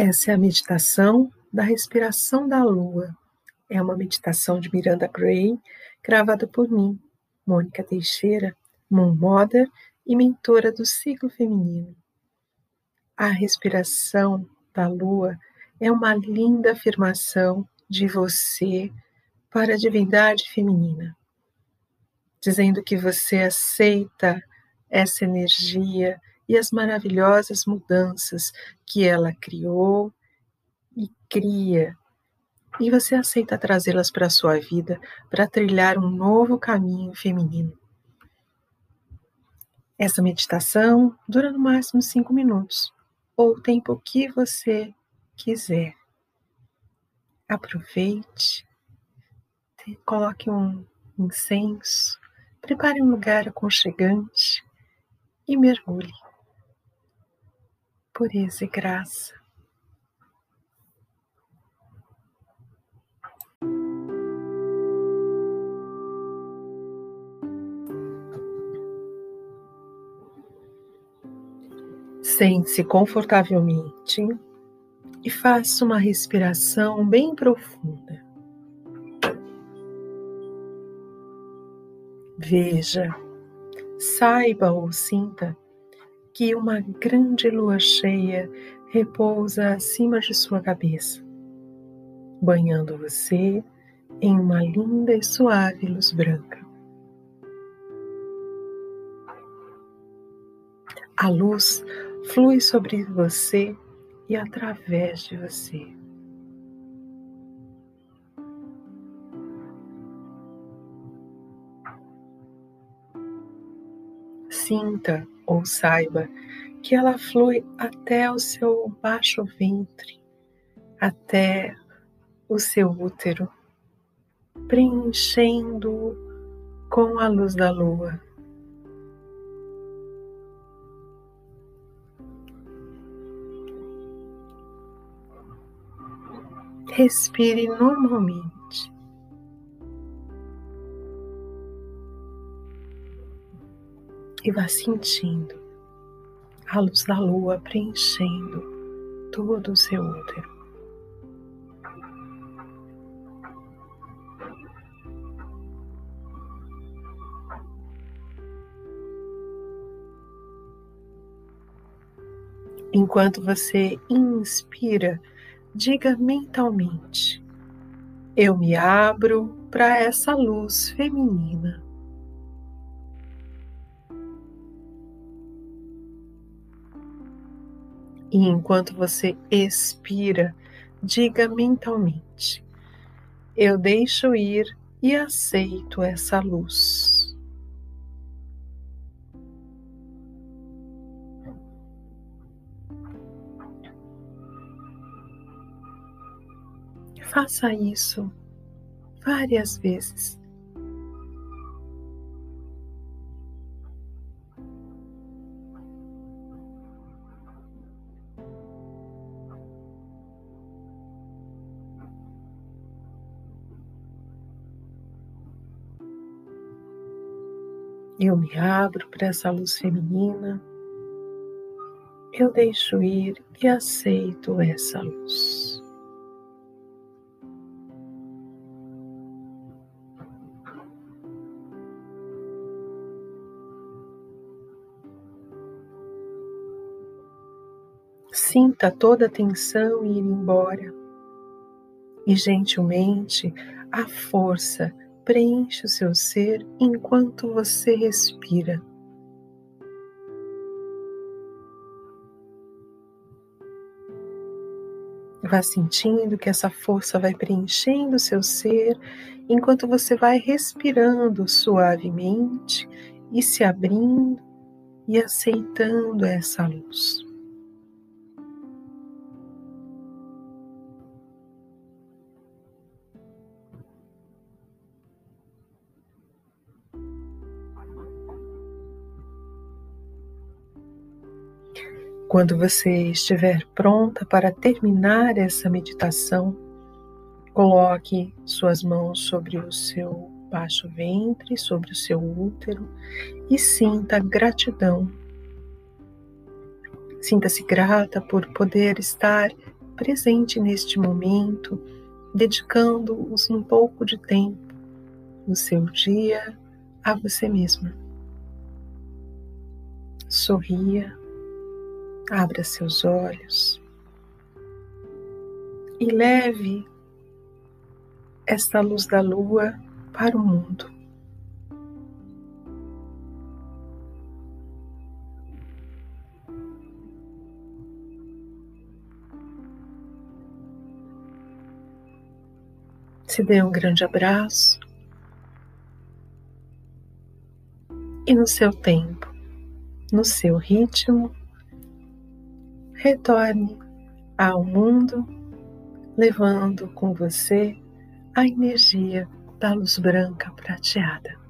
Essa é a meditação da respiração da lua. É uma meditação de Miranda Gray, gravada por mim, Mônica Teixeira, Moon Mother e mentora do ciclo feminino. A respiração da lua é uma linda afirmação de você para a divindade feminina, dizendo que você aceita essa energia e as maravilhosas mudanças que ela criou e cria. E você aceita trazê-las para a sua vida para trilhar um novo caminho feminino. Essa meditação dura no máximo cinco minutos, ou o tempo que você quiser. Aproveite, coloque um incenso, prepare um lugar aconchegante e mergulhe pureza e graça. Sente-se confortavelmente e faça uma respiração bem profunda. Veja, saiba ou sinta que uma grande lua cheia repousa acima de sua cabeça, banhando você em uma linda e suave luz branca. A luz flui sobre você e através de você. Sinta ou saiba que ela flui até o seu baixo ventre, até o seu útero, preenchendo com a luz da lua. Respire normalmente. E vá sentindo a luz da lua preenchendo todo o seu útero. Enquanto você inspira, diga mentalmente: Eu me abro para essa luz feminina. E enquanto você expira, diga mentalmente: Eu deixo ir e aceito essa luz. Faça isso várias vezes. Eu me abro para essa luz feminina, eu deixo ir e aceito essa luz. Sinta toda a tensão ir embora e gentilmente a força preenche o seu ser enquanto você respira. Vá sentindo que essa força vai preenchendo o seu ser enquanto você vai respirando suavemente e se abrindo e aceitando essa luz. Quando você estiver pronta para terminar essa meditação, coloque suas mãos sobre o seu baixo ventre, sobre o seu útero e sinta gratidão. Sinta-se grata por poder estar presente neste momento, dedicando-os um pouco de tempo no seu dia a você mesma. Sorria, abra seus olhos e leve esta luz da lua para o mundo. Se dê um grande abraço e no seu tempo, no seu ritmo, retorne ao mundo, levando com você a energia da luz branca prateada.